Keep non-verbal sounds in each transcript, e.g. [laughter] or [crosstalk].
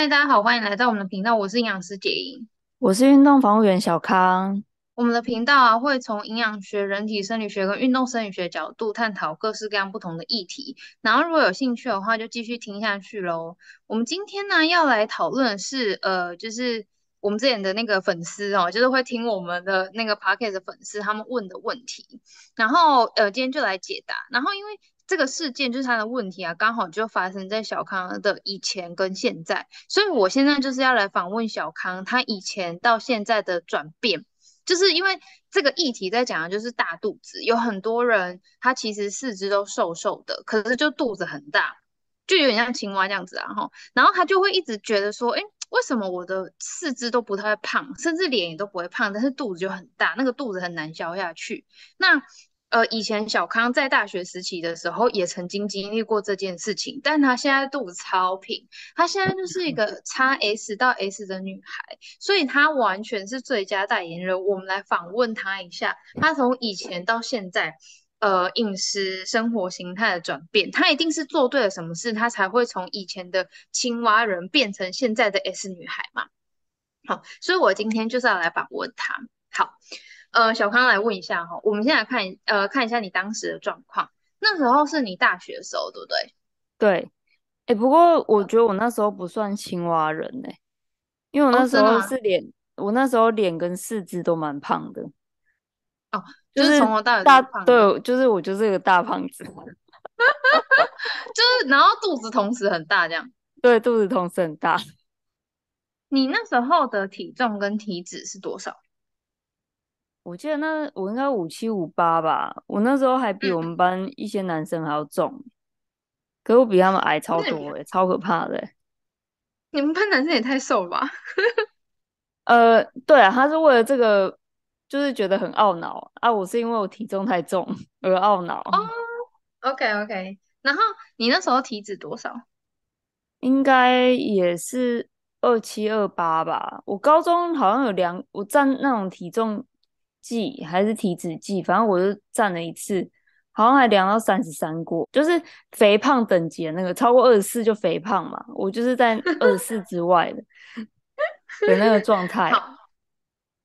嗨，大家好，欢迎来到我们的频道，我是营养师杰英，我是运动防护员小康。我们的频道啊，会从营养学、人体生理学跟运动生理学角度探讨各式各样不同的议题。然后，如果有兴趣的话，就继续听下去喽。我们今天呢，要来讨论的是，呃，就是我们之前的那个粉丝哦，就是会听我们的那个 podcast 的粉丝他们问的问题。然后，呃，今天就来解答。然后，因为这个事件就是他的问题啊，刚好就发生在小康的以前跟现在，所以我现在就是要来访问小康，他以前到现在的转变。就是因为这个议题在讲的就是大肚子，有很多人他其实四肢都瘦瘦的，可是就肚子很大，就有点像青蛙这样子啊哈。然后他就会一直觉得说，哎，为什么我的四肢都不太胖，甚至脸也都不会胖，但是肚子就很大，那个肚子很难消下去。那呃，以前小康在大学时期的时候也曾经经历过这件事情，但她现在肚子超平，她现在就是一个 XS 到 S 的女孩，所以她完全是最佳代言人。我们来访问她一下，她从以前到现在，呃，饮食生活形态的转变，她一定是做对了什么事，她才会从以前的青蛙人变成现在的 S 女孩嘛。好，所以我今天就是要来访问她。好。呃，小康来问一下哈，我们现在看呃看一下你当时的状况。那时候是你大学的时候，对不对？对。哎、欸，不过我觉得我那时候不算青蛙人呢、欸，因为我那时候是脸、哦，我那时候脸跟四肢都蛮胖的。哦，就是从头到尾大对，就是我就是一个大胖子，[laughs] 就是然后肚子同时很大这样。对，肚子同时很大。你那时候的体重跟体脂是多少？我记得那我应该五七五八吧，我那时候还比我们班一些男生还要重，嗯、可我比他们矮超多、欸、超可怕的、欸。[laughs] 你们班男生也太瘦了吧？[laughs] 呃，对啊，他是为了这个，就是觉得很懊恼啊。我是因为我体重太重而懊恼。哦，OK OK，然后你那时候体脂多少？应该也是二七二八吧。我高中好像有量，我占那种体重。计还是体脂计，反正我就站了一次，好像还量到三十三过，就是肥胖等级的那个，超过二十四就肥胖嘛。我就是在 [laughs] 二十四之外的的那个状 [laughs] 态。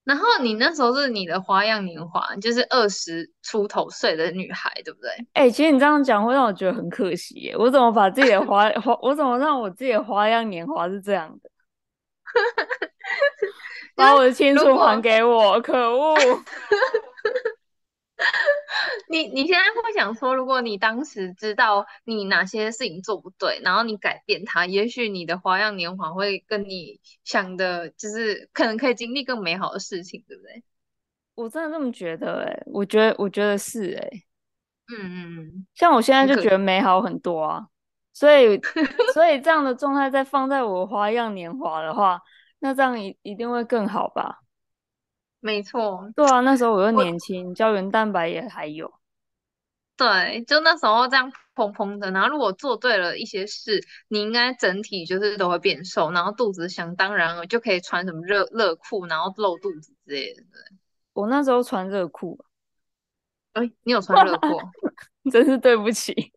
然后你那时候是你的花样年华，就是二十出头岁的女孩，对不对？哎、欸，其实你这样讲会让我觉得很可惜耶。我怎么把自己的花花，我怎么让我自己的花样年华是这样的？[laughs] 把我的青春还给我，可恶！[laughs] 你你现在会想说，如果你当时知道你哪些事情做不对，然后你改变它，也许你的花样年华会跟你想的，就是可能可以经历更美好的事情，对不对？我真的这么觉得、欸，哎，我觉得我觉得是、欸，哎，嗯嗯嗯，像我现在就觉得美好很多啊，所以 [laughs] 所以这样的状态再放在我花样年华的话。那这样一一定会更好吧？没错，对啊，那时候我又年轻，胶原蛋白也还有。对，就那时候这样砰砰的，然后如果做对了一些事，你应该整体就是都会变瘦，然后肚子想当然了就可以穿什么热热裤，然后露肚子之类的。对，我那时候穿热裤。哎，你有穿热裤？[laughs] 真是对不起。[laughs]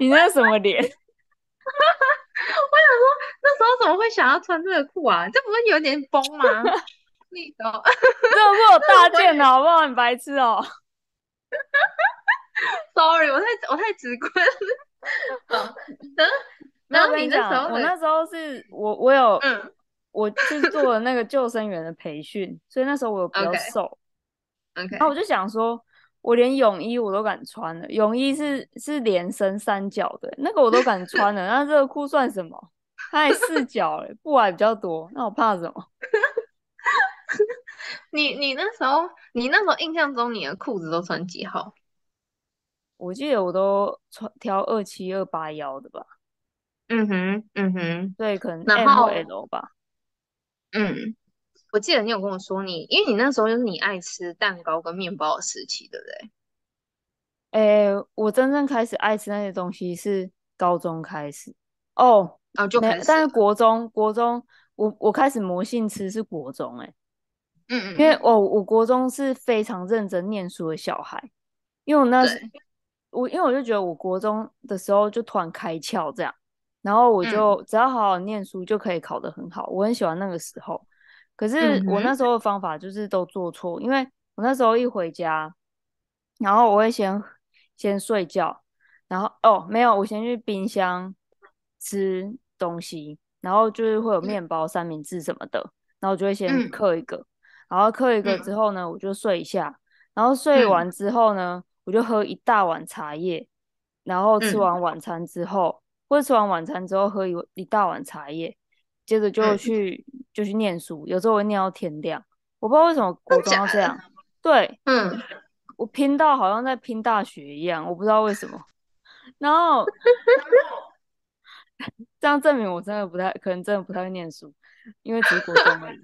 你那什么脸？[laughs] 我想说，那时候怎么会想要穿这个裤啊？这不是有点崩吗？你 [laughs] 懂？这个是我大 [laughs] 件的，好不好？很白痴哦。[laughs] Sorry，我太我太直观了。嗯，然后你那时候，我那时候是我我有，嗯，我去做了那个救生员的培训，所以那时候我有比较瘦。OK，然后我就想说。我连泳衣我都敢穿了，泳衣是是连身三角的，那个我都敢穿了。那热裤算什么？它还四 [laughs] 角嘞，布还比较多。那我怕什么？[laughs] 你你那时候，你那时候印象中你的裤子都穿几号？我记得我都穿挑二七二八幺的吧。嗯哼，嗯哼，对，可能 M 或 L 吧。嗯。我记得你有跟我说你，因为你那时候就是你爱吃蛋糕跟面包的时期，对不对？诶，我真正开始爱吃那些东西是高中开始哦，哦就开始，但是国中国中我我开始魔性吃是国中诶，嗯嗯，因为我我国中是非常认真念书的小孩，因为我那时我因为我就觉得我国中的时候就突然开窍这样，然后我就只要好好念书就可以考得很好，我很喜欢那个时候。可是我那时候的方法就是都做错，因为我那时候一回家，然后我会先先睡觉，然后哦没有，我先去冰箱吃东西，然后就是会有面包、三明治什么的，然后我就会先嗑一个，然后嗑一个之后呢，我就睡一下，然后睡完之后呢，我就喝一大碗茶叶，然后吃完晚餐之后，或者吃完晚餐之后喝一一大碗茶叶。接着就去、嗯、就去念书，有时候我会念到天亮。我不知道为什么国中要这样。对，嗯，我拼到好像在拼大学一样，我不知道为什么。然后 [laughs] 这样证明我真的不太可能，真的不太会念书，因为只是国中而已。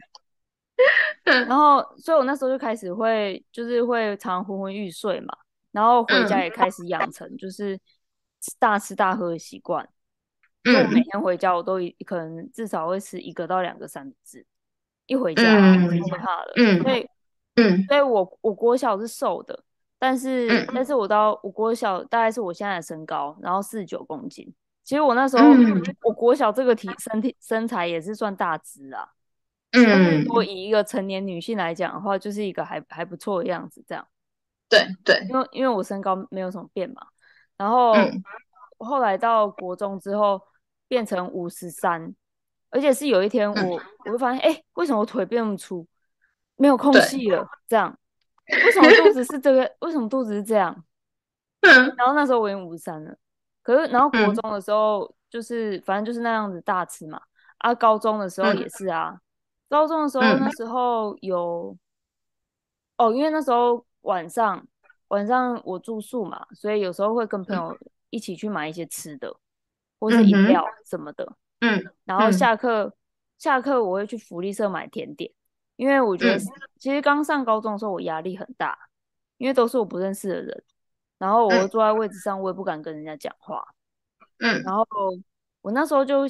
[laughs] 然后，所以我那时候就开始会，就是会常常昏昏欲睡嘛。然后回家也开始养成就是大吃大喝的习惯。就我每天回家，我都一可能至少会吃一个到两个三明治，一回家我就怕了。嗯、所以，嗯，所以我我国小是瘦的，但是，嗯、但是我到我国小大概是我现在的身高，然后四十九公斤。其实我那时候，嗯、我国小这个体身体身材也是算大只啊。嗯，但是如果以一个成年女性来讲的话，就是一个还还不错的样子，这样。对对，因为因为我身高没有什么变嘛，然后、嗯、后来到国中之后。变成五十三，而且是有一天我、嗯、我会发现，哎、欸，为什么我腿变那么粗，没有空隙了？这样，为什么肚子是这个？为什么肚子是这样？[laughs] 嗯，然后那时候我已经五十三了，可是然后国中的时候、嗯、就是反正就是那样子大吃嘛，啊，高中的时候也是啊，嗯、高中的时候那时候有，哦，因为那时候晚上晚上我住宿嘛，所以有时候会跟朋友一起去买一些吃的。或是饮料什么的，嗯，嗯，然后下课、嗯、下课我会去福利社买甜点，因为我觉得其实刚上高中的时候我压力很大，因为都是我不认识的人，然后我坐在位置上我也不敢跟人家讲话，嗯，然后我那时候就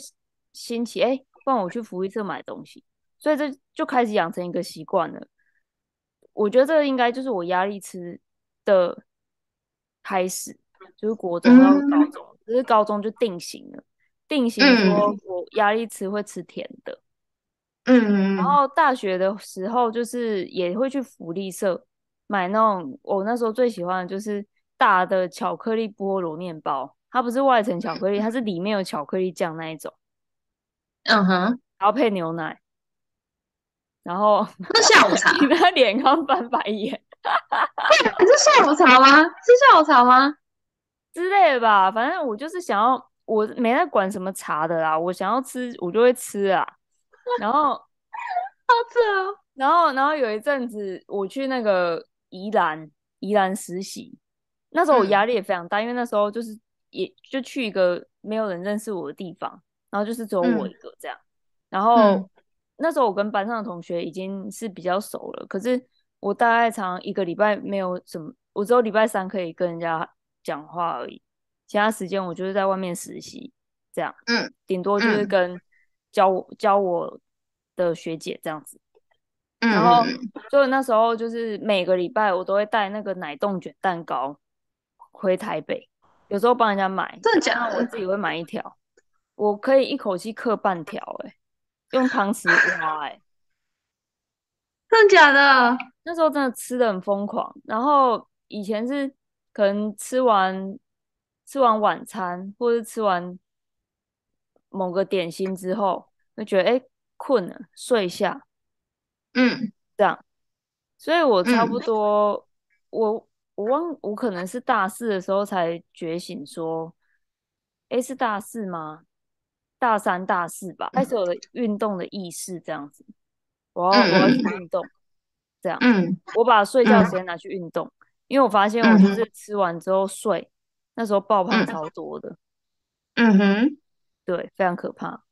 兴起，哎，不然我去福利社买东西，所以这就开始养成一个习惯了。我觉得这个应该就是我压力吃的开始，就是国中到高中。嗯只是高中就定型了，定型说我压力吃会吃甜的，嗯，然后大学的时候就是也会去福利社买那种，我那时候最喜欢的就是大的巧克力菠萝面包，它不是外层巧克力，它是里面有巧克力酱那一种，嗯哼，然后配牛奶，然后是下午茶，[laughs] 你的脸刚翻白眼，[laughs] 是下午茶吗？是下午茶吗？之类的吧，反正我就是想要，我没在管什么茶的啦，我想要吃我就会吃啊。然后 [laughs] 好。然后，然后有一阵子我去那个宜兰，宜兰实习，那时候我压力也非常大，嗯、因为那时候就是也就去一个没有人认识我的地方，然后就是只有我一个这样。嗯、然后、嗯、那时候我跟班上的同学已经是比较熟了，可是我大概常一个礼拜没有什么，我只有礼拜三可以跟人家。讲话而已，其他时间我就是在外面实习，这样，嗯，顶多就是跟教我、嗯、教我的学姐这样子，嗯、然后所以那时候就是每个礼拜我都会带那个奶冻卷蛋糕回台北，有时候帮人家买，真的假的？我自己会买一条，我可以一口气刻半条，哎，用汤匙挖，哎，[laughs] 真的假的？那时候真的吃的很疯狂，然后以前是。可能吃完吃完晚餐，或是吃完某个点心之后，就觉得哎困了，睡一下，嗯，这样。所以我差不多，嗯、我我忘我可能是大四的时候才觉醒，说，哎是大四吗？大三大四吧，开始有了运动的意识，这样子。我要我要去运动，这样。嗯，我把睡觉时间拿去运动。因为我发现我就是吃完之后睡，嗯、那时候爆胖超多的，嗯哼，对，非常可怕。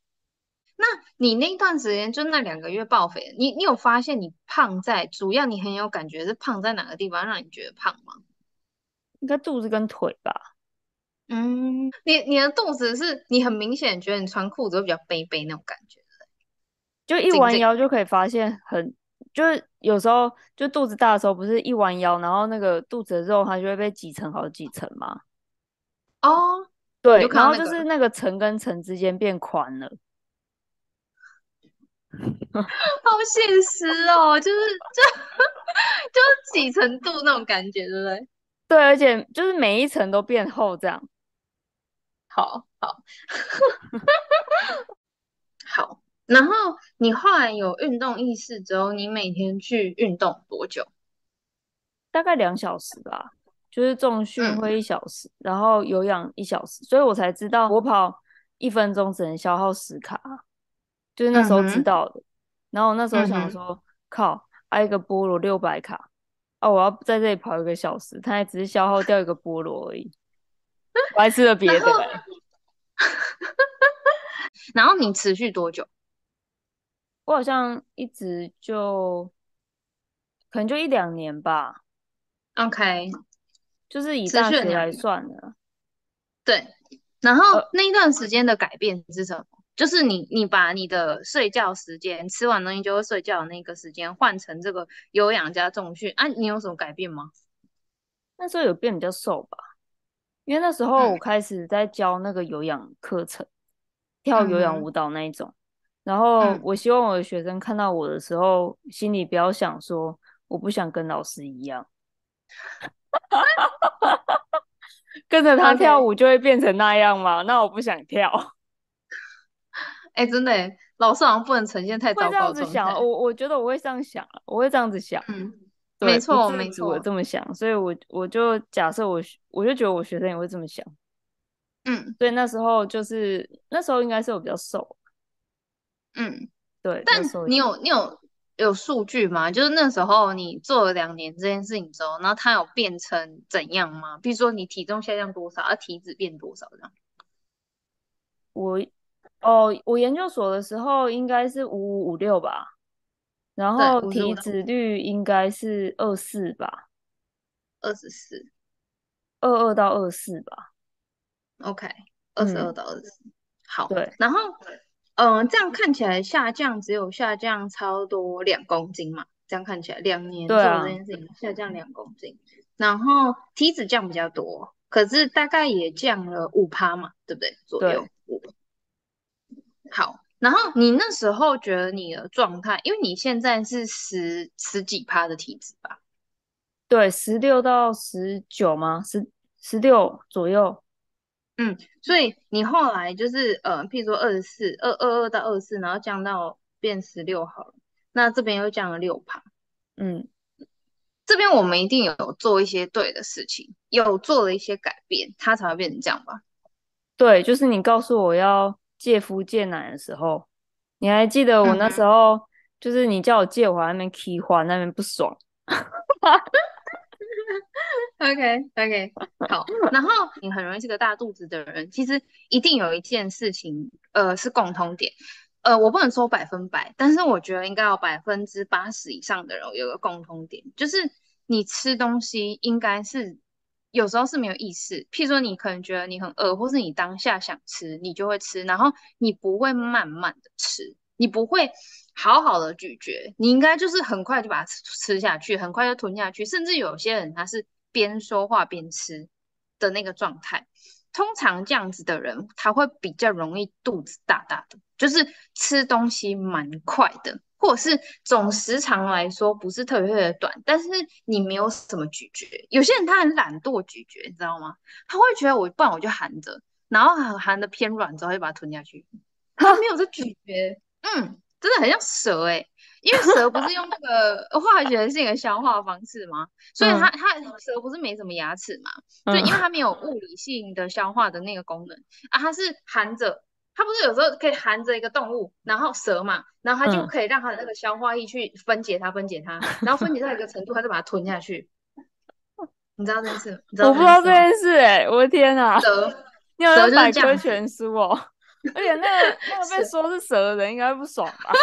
那你那段时间就那两个月爆肥，你你有发现你胖在主要你很有感觉是胖在哪个地方让你觉得胖吗？应该肚子跟腿吧。嗯，你你的肚子是你很明显觉得你穿裤子会比较背背那种感觉，就一弯腰就可以发现很。就是有时候就肚子大的时候，不是一弯腰，然后那个肚子的肉它就会被挤成好几层吗？哦，对，然后就是那个层跟层之间变宽了。好现实哦，就是就就是几层度那种感觉，对不对？对，而且就是每一层都变厚，这样。好好好。[laughs] 然后你后来有运动意识之后，你每天去运动多久？大概两小时吧，就是重训会一小时，嗯、然后有氧一小时，所以我才知道我跑一分钟只能消耗十卡。就是那时候知道的，嗯、然后我那时候想说，嗯、靠，挨一个菠萝六百卡，啊，我要在这里跑一个小时，它还只是消耗掉一个菠萝而已，我还吃了别的。[laughs] 然后你持续多久？我好像一直就，可能就一两年吧。OK，就是以大学来算的。对，然后那一段时间的改变是什么？呃就是你，你把你的睡觉时间，吃完东西就会睡觉的那个时间换成这个有氧加重训啊，你有什么改变吗？那时候有变比较瘦吧，因为那时候我开始在教那个有氧课程，嗯、跳有氧舞蹈那一种。嗯、然后我希望我的学生看到我的时候，嗯、心里不要想说我不想跟老师一样，[laughs] 跟着他跳舞就会变成那样吗.那我不想跳。[laughs] 哎、欸，真的，老师好像不能呈现太糟糕的状态。想，我我觉得我会这样想，我会这样子想。嗯，对没错没错，我这么想，所以我我就假设我我就觉得我学生也会这么想。嗯，所以那时候就是那时候应该是我比较瘦。嗯，对。但你有你有有数据吗？就是那时候你做了两年这件事情之后，然后它有变成怎样吗？比如说你体重下降多少，而、啊、体脂变多少这样？我。哦，我研究所的时候应该是五五五六吧，然后体脂率应该是二四吧，二十四，二二到二四吧。OK，二十二到二十四。好，对。然后，嗯、呃，这样看起来下降只有下降超多两公斤嘛？这样看起来两年做这件事情、啊、下降两公斤，然后体脂降比较多，可是大概也降了五趴嘛，对不对？左右五。好，然后你那时候觉得你的状态，因为你现在是十十几趴的体脂吧？对，十六到十九吗？十十六左右。嗯，所以你后来就是呃，譬如说二十四、二二二到二十四，然后降到变十六好了，那这边又降了六趴。嗯，这边我们一定有做一些对的事情，有做了一些改变，它才会变成这样吧？对，就是你告诉我要。戒夫戒奶的时候，你还记得我那时候、嗯、就是你叫我戒，我那边气话，那边不爽。[laughs] [laughs] OK OK，好。然后你很容易是个大肚子的人，其实一定有一件事情，呃，是共通点。呃，我不能说百分百，但是我觉得应该有百分之八十以上的人有个共通点，就是你吃东西应该是。有时候是没有意识，譬如说你可能觉得你很饿，或是你当下想吃，你就会吃，然后你不会慢慢的吃，你不会好好的咀嚼，你应该就是很快就把它吃吃下去，很快就吞下去，甚至有些人他是边说话边吃的那个状态。通常这样子的人，他会比较容易肚子大大的，就是吃东西蛮快的。或者是总时长来说不是特别特别短，但是你没有什么咀嚼。有些人他很懒惰咀嚼，你知道吗？他会觉得我不然我就含着，然后含的偏软之后就把它吞下去。他没有在咀嚼，嗯，真的很像蛇哎、欸，因为蛇不是用那个 [laughs] 化学性的消化方式吗？所以它它蛇不是没什么牙齿嘛？对，因为它没有物理性的消化的那个功能啊，它是含着。它不是有时候可以含着一个动物，然后蛇嘛，然后它就可以让它的那个消化液去分解它，分解它，[laughs] 然后分解到一个程度，它就把它吞下去。你知道这件事？我不知道这件事哎、欸，我的天哪！蛇，你有在百科全书哦。而且那个那个 [laughs] 被说是蛇的人应该不爽吧？[laughs]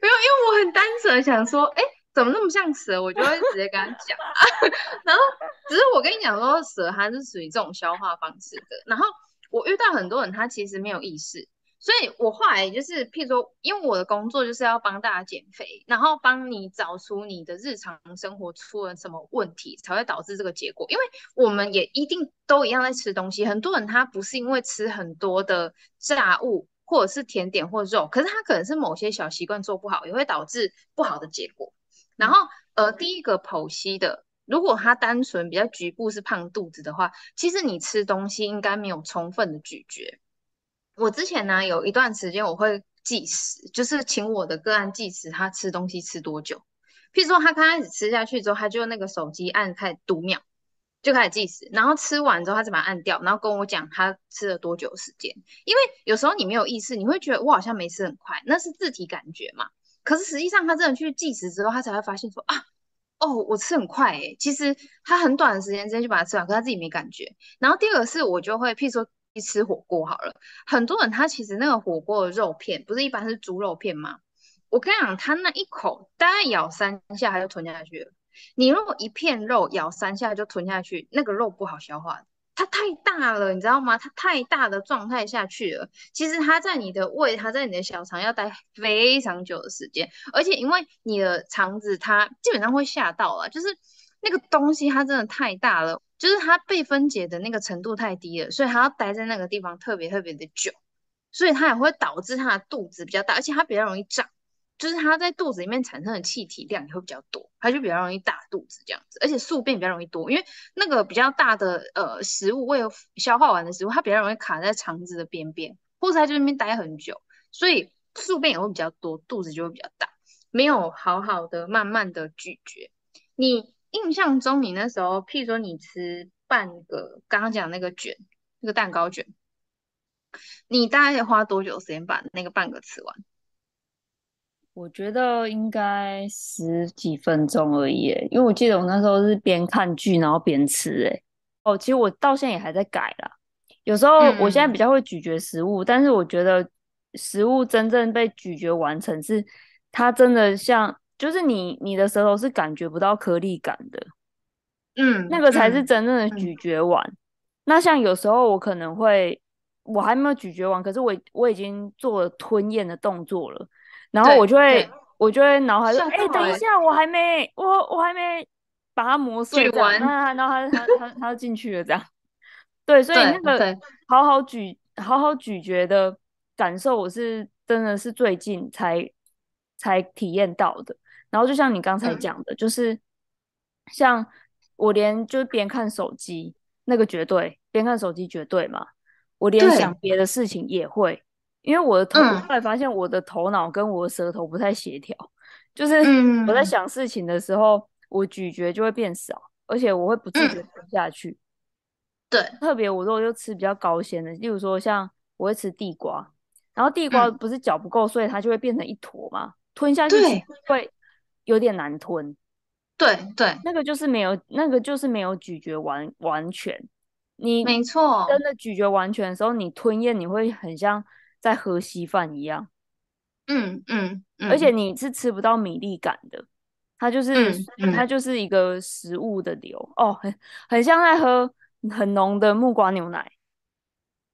没有，因为我很单纯想说，哎、欸，怎么那么像蛇？我就会直接跟他讲。[laughs] 然后只是我跟你讲说，蛇它是属于这种消化方式的，然后。我遇到很多人，他其实没有意识，所以我后来就是，譬如说，因为我的工作就是要帮大家减肥，然后帮你找出你的日常生活出了什么问题，才会导致这个结果。因为我们也一定都一样在吃东西，很多人他不是因为吃很多的炸物或者是甜点或肉，可是他可能是某些小习惯做不好，也会导致不好的结果。然后，呃，第一个剖析的，如果他单纯比较局部是胖肚子的话，其实你吃东西应该没有充分的咀嚼。我之前呢，有一段时间我会计时，就是请我的个案计时，他吃东西吃多久。譬如说他刚开始吃下去之后，他就那个手机按开始读秒，就开始计时，然后吃完之后他再把它按掉，然后跟我讲他吃了多久时间。因为有时候你没有意识，你会觉得我好像没吃很快，那是自体感觉嘛。可是实际上他真的去计时之后，他才会发现说啊，哦，我吃很快诶。其实他很短的时间之间就把它吃完，可他自己没感觉。然后第二个是我就会譬如说。去吃火锅好了，很多人他其实那个火锅的肉片不是一般是猪肉片吗？我跟你讲，他那一口大概咬三下他就吞下去了。你如果一片肉咬三下就吞下去，那个肉不好消化，它太大了，你知道吗？它太大的状态下去了，其实它在你的胃，它在你的小肠要待非常久的时间，而且因为你的肠子它基本上会吓到了，就是那个东西它真的太大了。就是它被分解的那个程度太低了，所以它要待在那个地方特别特别的久，所以它也会导致它的肚子比较大，而且它比较容易胀，就是它在肚子里面产生的气体量也会比较多，它就比较容易大肚子这样子，而且宿便比较容易多，因为那个比较大的呃食物未消化完的食物，它比较容易卡在肠子的边边，或者它就在那边待很久，所以宿便也会比较多，肚子就会比较大，没有好好的慢慢的咀嚼，你。印象中，你那时候，譬如说你吃半个刚刚讲那个卷，那个蛋糕卷，你大概花多久时间把那个半个吃完？我觉得应该十几分钟而已，因为我记得我那时候是边看剧然后边吃，哎，哦，其实我到现在也还在改啦。有时候我现在比较会咀嚼食物，嗯、但是我觉得食物真正被咀嚼完成是它真的像。就是你，你的舌头是感觉不到颗粒感的，嗯，那个才是真正的咀嚼完。嗯嗯、那像有时候我可能会，我还没有咀嚼完，可是我我已经做了吞咽的动作了，然后我就会，我就会脑海说，哎、欸，等一下，我还没，我我还没把它磨碎完，那然后它它它它就进去了，这样。对，所以那个好好咀好好咀嚼的感受，我是真的是最近才才体验到的。然后就像你刚才讲的，嗯、就是像我连就边看手机那个绝对边看手机绝对嘛，我连想别的事情也会，因为我的头、嗯、后来发现我的头脑跟我的舌头不太协调，就是我在。想事情的时候，嗯、我咀嚼就会变少，而且我会不自觉吞下去。嗯、对，特别我如果就吃比较高纤的，例如说像我会吃地瓜，然后地瓜不是嚼不够，所以它就会变成一坨嘛，吞下去会。有点难吞，对对，那个就是没有，那个就是没有咀嚼完完全。你没错，真的咀嚼完全的时候，你吞咽你会很像在喝稀饭一样。嗯嗯，嗯而且你是吃不到米粒感的，它就是、嗯嗯、它就是一个食物的流哦，很很像在喝很浓的木瓜牛奶，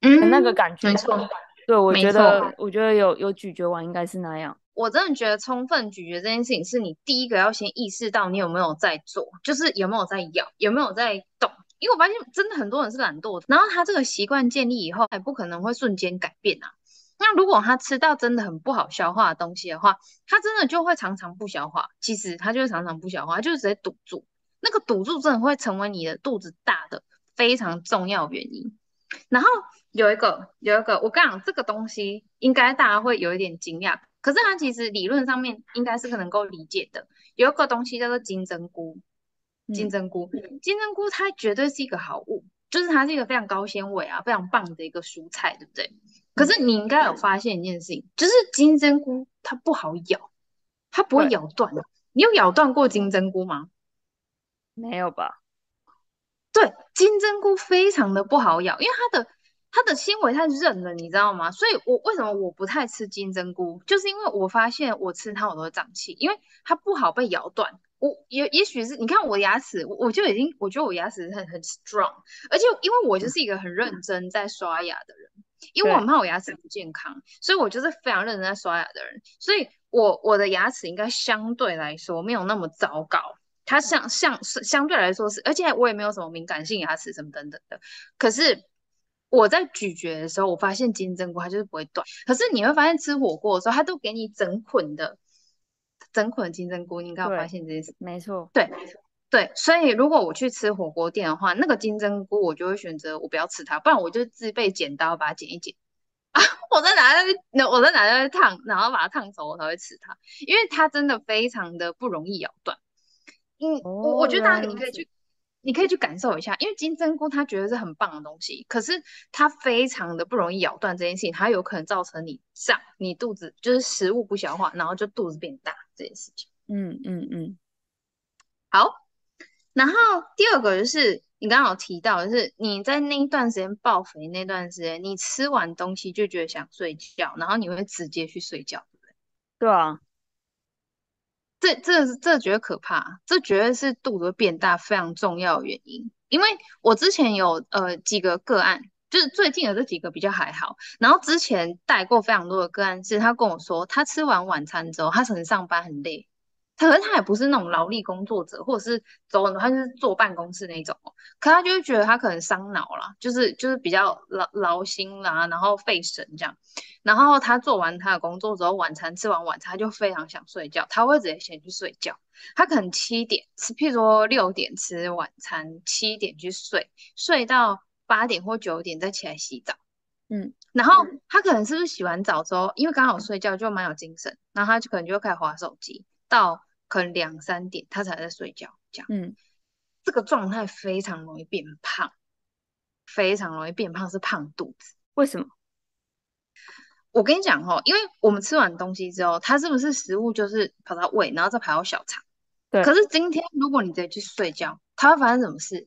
嗯，那个感觉。没错，对我觉得我觉得有有咀嚼完应该是那样。我真的觉得充分咀嚼这件事情是你第一个要先意识到你有没有在做，就是有没有在咬，有没有在动。因为我发现真的很多人是懒惰的，然后他这个习惯建立以后，还不可能会瞬间改变啊。那如果他吃到真的很不好消化的东西的话，他真的就会常常不消化。其实他就会常常不消化，他就直接堵住。那个堵住真的会成为你的肚子大的非常重要原因。然后有一个有一个，我跟你讲，这个东西应该大家会有一点惊讶。可是它其实理论上面应该是可能够理解的。有一个东西叫做金针菇，金针菇，嗯、金针菇它绝对是一个好物，就是它是一个非常高纤维啊，非常棒的一个蔬菜，对不对？可是你应该有发现一件事情，就是金针菇它不好咬，它不会咬断。对你有咬断过金针菇吗？没有吧？对，金针菇非常的不好咬，因为它的。它的纤维太韧了，你知道吗？所以我为什么我不太吃金针菇，就是因为我发现我吃它我都会胀气，因为它不好被咬断。我也也许是你看我牙齿，我我就已经我觉得我牙齿很很 strong，而且因为我就是一个很认真在刷牙的人，因为我很怕我牙齿不健康，所以我就是非常认真在刷牙的人，所以我我的牙齿应该相对来说没有那么糟糕。它相相相对来说是，而且我也没有什么敏感性牙齿什么等等的。可是我在咀嚼的时候，我发现金针菇它就是不会断。可是你会发现吃火锅的时候，它都给你整捆的整捆的金针菇，你应该有发现这件事。没错，对对。所以如果我去吃火锅店的话，那个金针菇我就会选择我不要吃它，不然我就自备剪刀把它剪一剪啊，我在拿去那我在拿去烫，然后把它烫熟我才会吃它，因为它真的非常的不容易咬断。嗯，我我觉得大家你可以去，你可以去感受一下，因为金针菇它觉得是很棒的东西，可是它非常的不容易咬断这件事情，它有可能造成你胀，你肚子就是食物不消化，然后就肚子变大这件事情。嗯嗯嗯，好，然后第二个就是你刚刚有提到，就是你在那一段时间爆肥那段时间，你吃完东西就觉得想睡觉，然后你会直接去睡觉，对不对？对啊。这这这觉得可怕，这绝对是肚子变大非常重要的原因。因为我之前有呃几个个案，就是最近有这几个比较还好，然后之前带过非常多的个案，是他跟我说，他吃完晚餐之后，他可能上班很累。可能他也不是那种劳力工作者，或者是走很多，他就是坐办公室那种。可他就会觉得他可能伤脑了，就是就是比较劳劳心啦，然后费神这样。然后他做完他的工作之后，晚餐吃完晚餐他就非常想睡觉，他会直接先去睡觉。他可能七点吃，譬如说六点吃晚餐，七点去睡，睡到八点或九点再起来洗澡。嗯，然后他可能是不是洗完澡之后，因为刚好睡觉就蛮有精神，然后他就可能就会开始划手机。到可能两三点，他才在睡觉，这样，嗯，这个状态非常容易变胖，非常容易变胖，是胖肚子。为什么？我跟你讲哦，因为我们吃完东西之后，它是不是食物就是跑到胃，然后再跑到小肠？对。可是今天如果你直接去睡觉，它会发生什么事？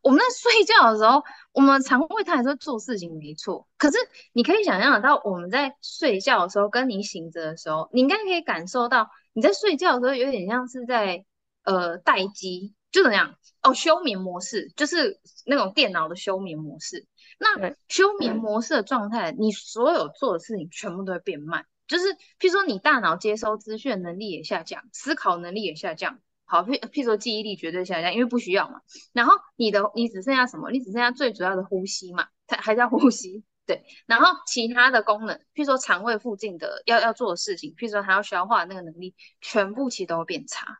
我们在睡觉的时候，我们肠胃它还是会做事情，没错。可是你可以想象得到，我们在睡觉的时候，跟你醒着的时候，你应该可以感受到，你在睡觉的时候有点像是在呃待机，就怎样哦，休眠模式，就是那种电脑的休眠模式。那休眠模式的状态，你所有做的事情全部都会变慢，就是譬如说你大脑接收资讯能力也下降，思考能力也下降。好，譬譬如说记忆力绝对下降，因为不需要嘛。然后你的你只剩下什么？你只剩下最主要的呼吸嘛，它还在呼吸，对。然后其他的功能，譬如说肠胃附近的要要做的事情，譬如说还要消化的那个能力，全部其实都会变差。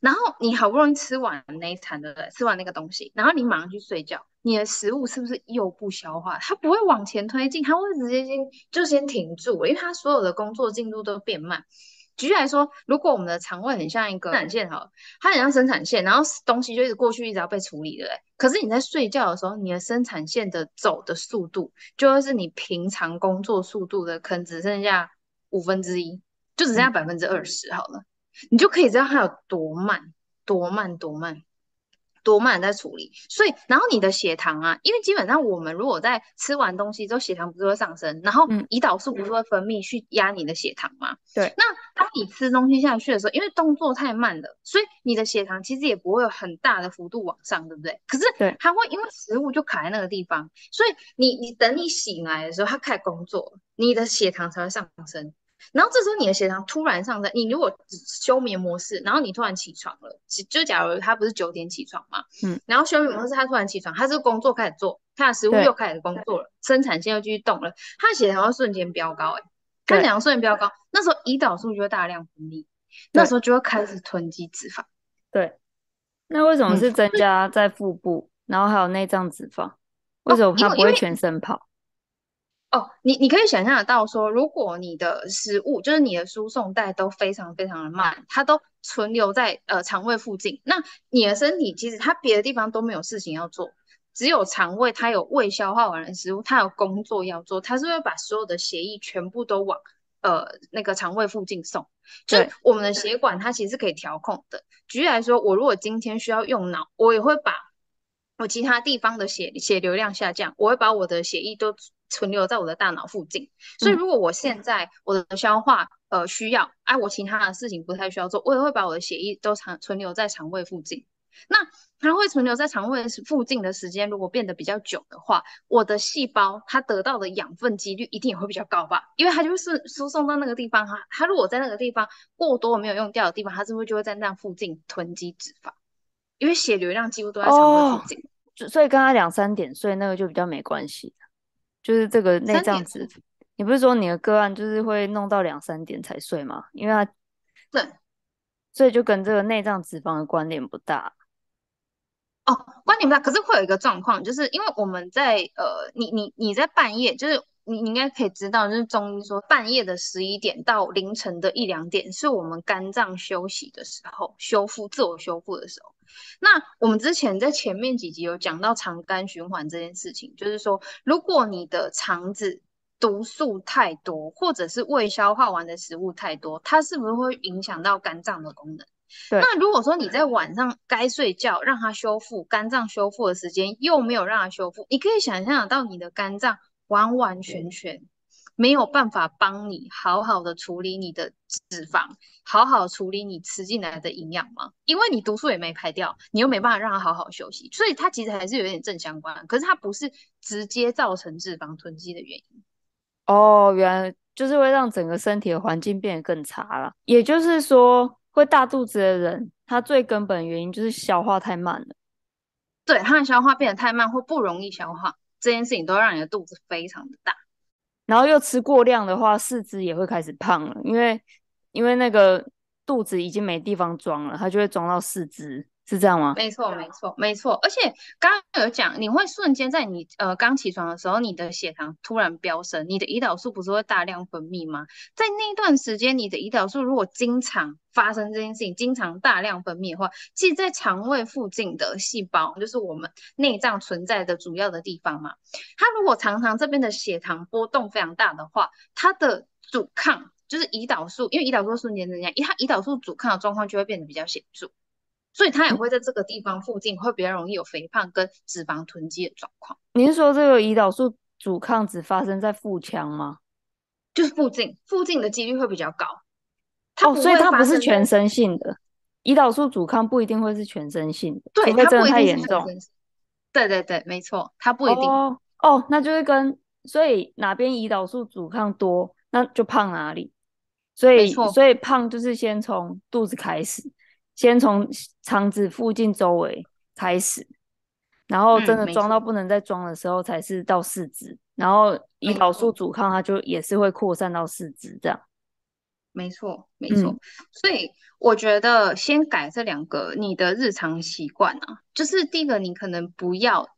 然后你好不容易吃完那一餐，对不对？吃完那个东西，然后你马上去睡觉，你的食物是不是又不消化？它不会往前推进，它会直接先就先停住，因为它所有的工作进度都变慢。举例来说，如果我们的肠胃很像一个生产线，哈，它很像生产线，然后东西就一直过去，一直要被处理，的、欸？可是你在睡觉的时候，你的生产线的走的速度，就会是你平常工作速度的，可能只剩下五分之一，就只剩下百分之二十好了，嗯，你就可以知道它有多慢，多慢，多慢。多慢在处理，所以然后你的血糖啊，因为基本上我们如果在吃完东西之后，血糖不是会上升，然后胰岛素不是会分泌去压你的血糖吗？对。那当你吃东西下去的时候，因为动作太慢了，所以你的血糖其实也不会有很大的幅度往上，对不对？可是对，它会因为食物就卡在那个地方，所以你你等你醒来的时候，它开始工作，你的血糖才会上升。然后这时候你的血糖突然上升，你如果休眠模式，然后你突然起床了，就假如他不是九点起床嘛，嗯，然后休眠模式他突然起床，他这个工作开始做，他的食物又开始工作了，生产线又继续动了，他的血糖会瞬间飙高，欸，哎，他血糖瞬间飙高，那时候胰岛素就会大量分泌，那时候就会开始囤积脂肪。对，那为什么是增加在腹部，嗯、然后还有内脏脂肪？为什么他不会全身跑？哦，你你可以想象得到说，如果你的食物就是你的输送带都非常非常的慢，它都存留在呃肠胃附近，那你的身体其实它别的地方都没有事情要做，只有肠胃它有未消化完的食物，它有工作要做，它是会把所有的血液全部都往呃那个肠胃附近送。就我们的血管它其实是可以调控的。举例来说，我如果今天需要用脑，我也会把我其他地方的血血流量下降，我会把我的血液都。存留在我的大脑附近，所以如果我现在我的消化呃需要，哎、啊，我其他的事情不太需要做，我也会把我的血液都藏存留在肠胃附近。那它会存留在肠胃附近的时间如果变得比较久的话，我的细胞它得到的养分几率一定也会比较高吧？因为它就是输送到那个地方哈，它如果在那个地方过多没有用掉的地方，它是不是就会在那附近囤积脂肪？因为血流量几乎都在肠胃附近。哦所以跟他两三点所以那个就比较没关系，就是这个内脏脂肪。你不是说你的个案就是会弄到两三点才睡吗？因为他对，所以就跟这个内脏脂肪的关联不大。哦，关联不大，可是会有一个状况，就是因为我们在呃，你你你在半夜，就是你你应该可以知道，就是中医说半夜的十一点到凌晨的一两点是我们肝脏休息的时候，修复自我修复的时候。那我们之前在前面几集有讲到肠肝循环这件事情，就是说，如果你的肠子毒素太多，或者是未消化完的食物太多，它是不是会影响到肝脏的功能？对。那如果说你在晚上该睡觉，让它修复肝脏修复的时间又没有让它修复，你可以想象到你的肝脏完完全全。没有办法帮你好好的处理你的脂肪，好好处理你吃进来的营养吗？因为你毒素也没排掉，你又没办法让它好好休息，所以它其实还是有点正相关。可是它不是直接造成脂肪囤积的原因。哦，原来就是会让整个身体的环境变得更差了。也就是说，会大肚子的人，他最根本原因就是消化太慢了。对，他的消化变得太慢，或不容易消化，这件事情都让你的肚子非常的大。然后又吃过量的话，四肢也会开始胖了，因为因为那个肚子已经没地方装了，它就会装到四肢。是这样吗？没错，没错，没错。而且刚刚有讲，你会瞬间在你呃刚起床的时候，你的血糖突然飙升，你的胰岛素不是会大量分泌吗？在那段时间，你的胰岛素如果经常发生这件事情，经常大量分泌的话，其实在肠胃附近的细胞，就是我们内脏存在的主要的地方嘛。它如果常常这边的血糖波动非常大的话，它的阻抗就是胰岛素，因为胰岛素瞬间增加，它胰岛素阻抗的状况就会变得比较显著。所以它也会在这个地方附近会比较容易有肥胖跟脂肪囤积的状况。您是说这个胰岛素阻抗只发生在腹腔吗？就是附近，附近的几率会比较高。哦，所以它不是全身性的。胰岛素阻抗不一定会是全身性的，对，它不一定太严重。对对对，没错，它不一定。哦，哦，那就是跟所以哪边胰岛素阻抗多，那就胖哪里。所以，所以胖就是先从肚子开始。先从肠子附近周围开始，然后真的装到不能再装的时候，才是到四肢。嗯、然后胰岛素阻抗，它就也是会扩散到四肢这样。没错，没错。嗯、所以我觉得先改这两个你的日常习惯啊，就是第一个，你可能不要。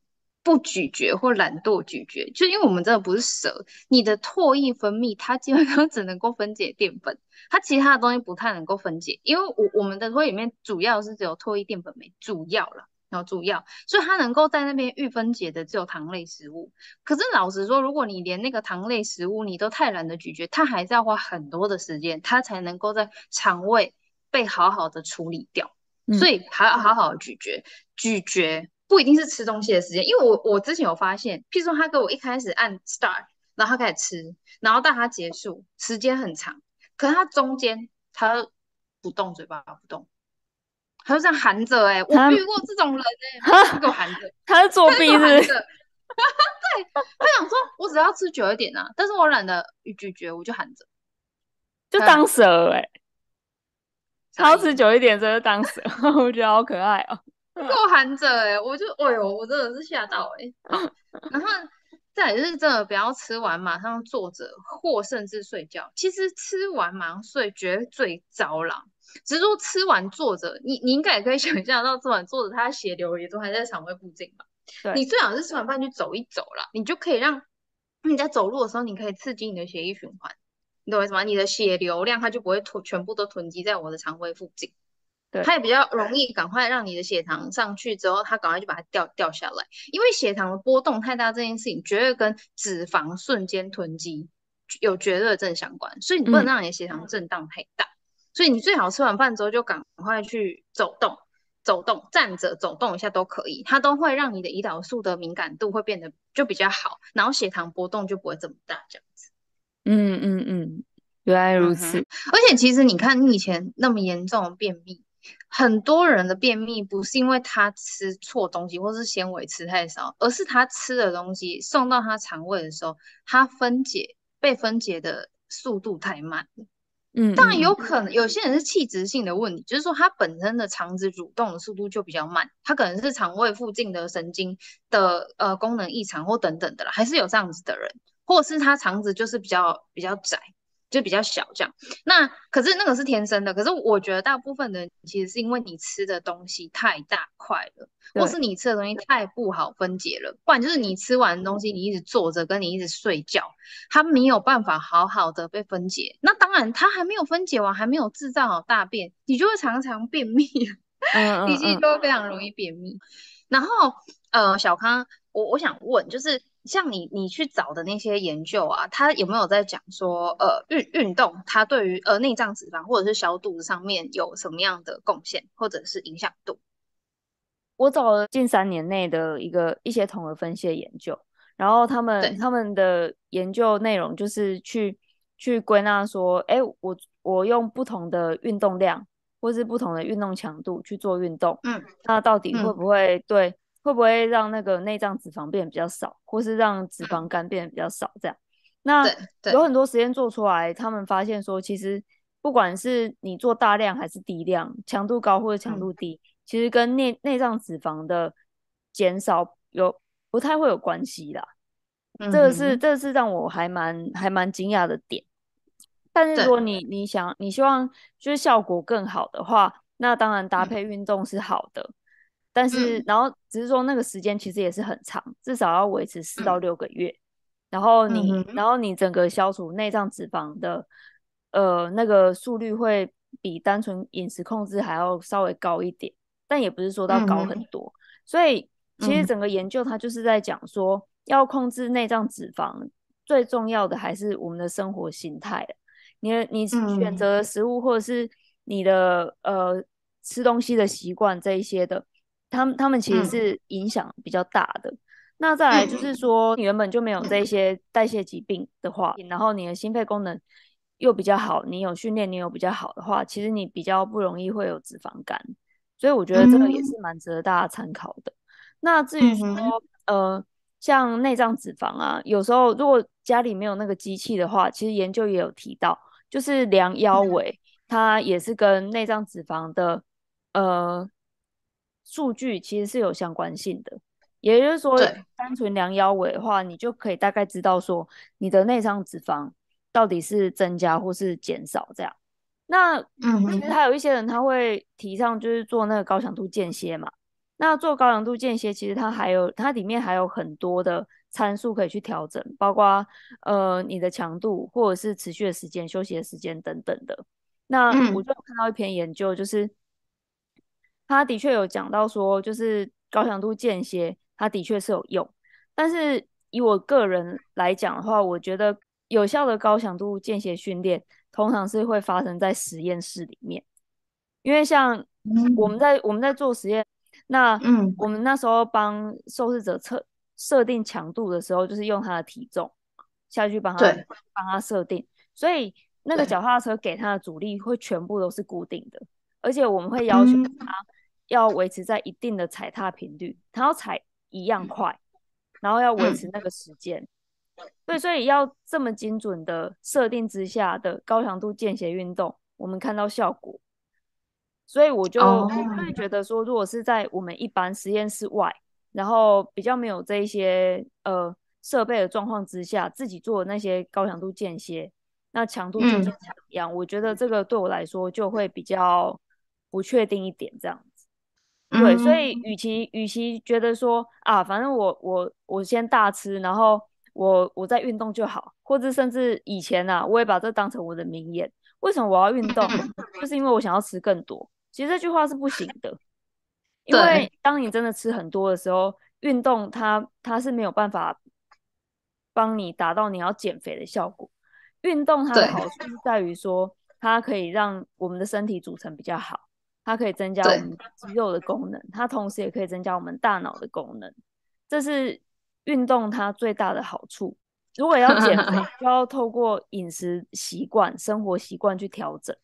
不咀嚼或懒惰咀嚼，就因为我们真的不是蛇，你的唾液分泌它基本上 [laughs] 只能够分解淀粉，它其他的东西不太能够分解，因为我我们的唾液里面主要是只有唾液淀粉酶，主要了，然后主要，所以它能够在那边预分解的只有糖类食物。可是老实说，如果你连那个糖类食物你都太懒得咀嚼，它还是要花很多的时间，它才能够在肠胃被好好的处理掉，所以还要好好的咀嚼，咀嚼。不一定是吃东西的时间，因为我我之前有发现，譬如说他给我一开始按 start，然后他开始吃，然后到他结束时间很长，可是他中间他不动嘴巴不动，他就这样含着哎、欸，我遇过这种人哎、欸，他给我含着，他是作弊是不是？[laughs] 对，他想说我只要吃久一点啊，但是我懒得咀嚼，我就含着，就当蛇哎、欸，他要吃久一点，所以就当蛇，[laughs] 我觉得好可爱哦、喔。够含着哎，我就哎呦，我真的是吓到哎、欸。[laughs] 然后再来就是真的不要吃完马上坐着或甚至睡觉。其实吃完马上睡绝对糟了，只是说吃完坐着，你你应该也可以 [laughs] 想象到，吃完坐着，它血流也都还在肠胃附近吧？对，你最好是吃完饭去走一走啦，你就可以让你在走路的时候，你可以刺激你的血液循环，你懂我意思吗？你的血流量它就不会囤全部都囤积在我的肠胃附近。它也比较容易赶快让你的血糖上去之后，它赶快就把它掉掉下来，因为血糖的波动太大这件事情，绝对跟脂肪瞬间囤积 [laughs] 有绝对的正相关，所以你不能让你的血糖震荡太大，嗯、所以你最好吃完饭之后就赶快去走动，走动，站着走动一下都可以，它都会让你的胰岛素的敏感度会变得就比较好，然后血糖波动就不会这么大，这样子。嗯嗯嗯，原来如此。嗯、而且其实你看，你以前那么严重的便秘。很多人的便秘不是因为他吃错东西或是纤维吃太少，而是他吃的东西送到他肠胃的时候，他分解被分解的速度太慢了。嗯，当然有可能有些人是器质性的问题，就是说他本身的肠子蠕动的速度就比较慢，他可能是肠胃附近的神经的呃功能异常或等等的啦，还是有这样子的人，或者是他肠子就是比较比较窄。就比较小这样，那可是那个是天生的，可是我觉得大部分的人其实是因为你吃的东西太大块了，或是你吃的东西太不好分解了，不然就是你吃完的东西你一直坐着，跟你一直睡觉，它没有办法好好的被分解。那当然，它还没有分解完，还没有制造好大便，你就会常常便秘，嗯，你其实就会非常容易便秘。然后，呃，小康，我我想问就是。像你，你去找的那些研究啊，它有没有在讲说，呃，运运动它对于呃内脏脂肪或者是消肚子上面有什么样的贡献或者是影响度？我找了近三年内的一个一些统合分析的研究，然后他们他们的研究内容就是去去归纳说，哎，我我用不同的运动量或是不同的运动强度去做运动，嗯，那到底会不会对？嗯会不会让那个内脏脂肪变得比较少，或是让脂肪肝变得比较少？这样，那有很多实验做出来，他们发现说，其实不管是你做大量还是低量，强度高或者强度低，嗯、其实跟内内脏脂肪的减少有不太会有关系啦。嗯、这个是这个是让我还蛮还蛮惊讶的点。但是如果你你想你希望就是效果更好的话，那当然搭配运动是好的。嗯但是，然后只是说那个时间其实也是很长，至少要维持四到六个月。然后你，然后你整个消除内脏脂肪的，呃，那个速率会比单纯饮食控制还要稍微高一点，但也不是说到高很多。所以，其实整个研究它就是在讲说，要控制内脏脂肪，最重要的还是我们的生活形态。你的你选择食物，或者是你的呃吃东西的习惯这一些的。他们他们其实是影响比较大的。嗯、那再来就是说，你原本就没有这些代谢疾病的话，然后你的心肺功能又比较好，你有训练，你有比较好的话，其实你比较不容易会有脂肪肝。所以我觉得这个也是蛮值得大家参考的。嗯、那至于说，呃，像内脏脂肪啊，有时候如果家里没有那个机器的话，其实研究也有提到，就是量腰围，嗯、它也是跟内脏脂肪的，呃。数据其实是有相关性的，也就是说，单纯量腰围的话，你就可以大概知道说你的内脏脂肪到底是增加或是减少这样。那其实还有一些人他会提倡就是做那个高强度间歇嘛。那做高强度间歇，其实它还有它里面还有很多的参数可以去调整，包括呃你的强度或者是持续的时间、休息的时间等等的。那我就看到一篇研究，就是。他的确有讲到说，就是高强度间歇，它的确是有用。但是以我个人来讲的话，我觉得有效的高强度间歇训练通常是会发生在实验室里面，因为像我们在我们在做实验，那嗯。我们那时候帮受试者测设定强度的时候，就是用他的体重下去帮他帮他设定，所以那个脚踏车给他的阻力会全部都是固定的，而且我们会要求他。要维持在一定的踩踏频率，它要踩一样快，然后要维持那个时间。对，所以要这么精准的设定之下的高强度间歇运动，我们看到效果。所以我就会觉得说，如果是在我们一般实验室外，然后比较没有这一些呃设备的状况之下，自己做的那些高强度间歇，那强度就正常一样。我觉得这个对我来说就会比较不确定一点，这样。对，所以与其与其觉得说啊，反正我我我先大吃，然后我我再运动就好，或者甚至以前啊，我也把这当成我的名言。为什么我要运动？就是因为我想要吃更多。其实这句话是不行的，因为当你真的吃很多的时候，运动它它是没有办法帮你达到你要减肥的效果。运动它的好处是在于说，它可以让我们的身体组成比较好。它可以增加我们肌肉的功能，它同时也可以增加我们大脑的功能，这是运动它最大的好处。如果要减肥，[laughs] 就要透过饮食习惯、生活习惯去调整。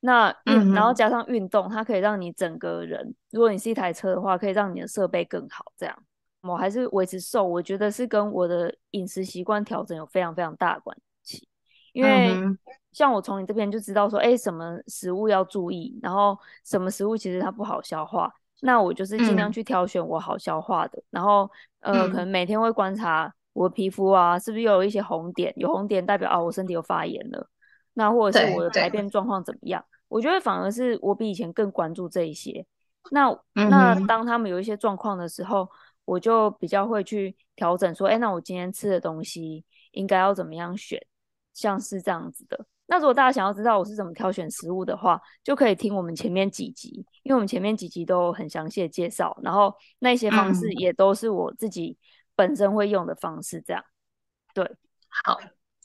那运，然后加上运动，它可以让你整个人，如果你是一台车的话，可以让你的设备更好。这样，我还是维持瘦，我觉得是跟我的饮食习惯调整有非常非常大的关系。因为像我从你这边就知道说，哎，什么食物要注意，然后什么食物其实它不好消化，那我就是尽量去挑选我好消化的。然后，呃，可能每天会观察我的皮肤啊，是不是又有一些红点？有红点代表啊，我身体有发炎了。那或者是我的排便状况怎么样？我觉得反而是我比以前更关注这一些。那、嗯、那当他们有一些状况的时候，我就比较会去调整，说，哎，那我今天吃的东西应该要怎么样选，像是这样子的。那如果大家想要知道我是怎么挑选食物的话，就可以听我们前面几集，因为我们前面几集都很详细的介绍，然后那些方式也都是我自己本身会用的方式，这样。对，好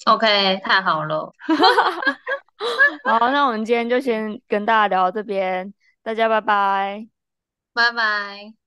，OK，太好了。[laughs] [laughs] 好，那我们今天就先跟大家聊到这边，大家拜拜，拜拜。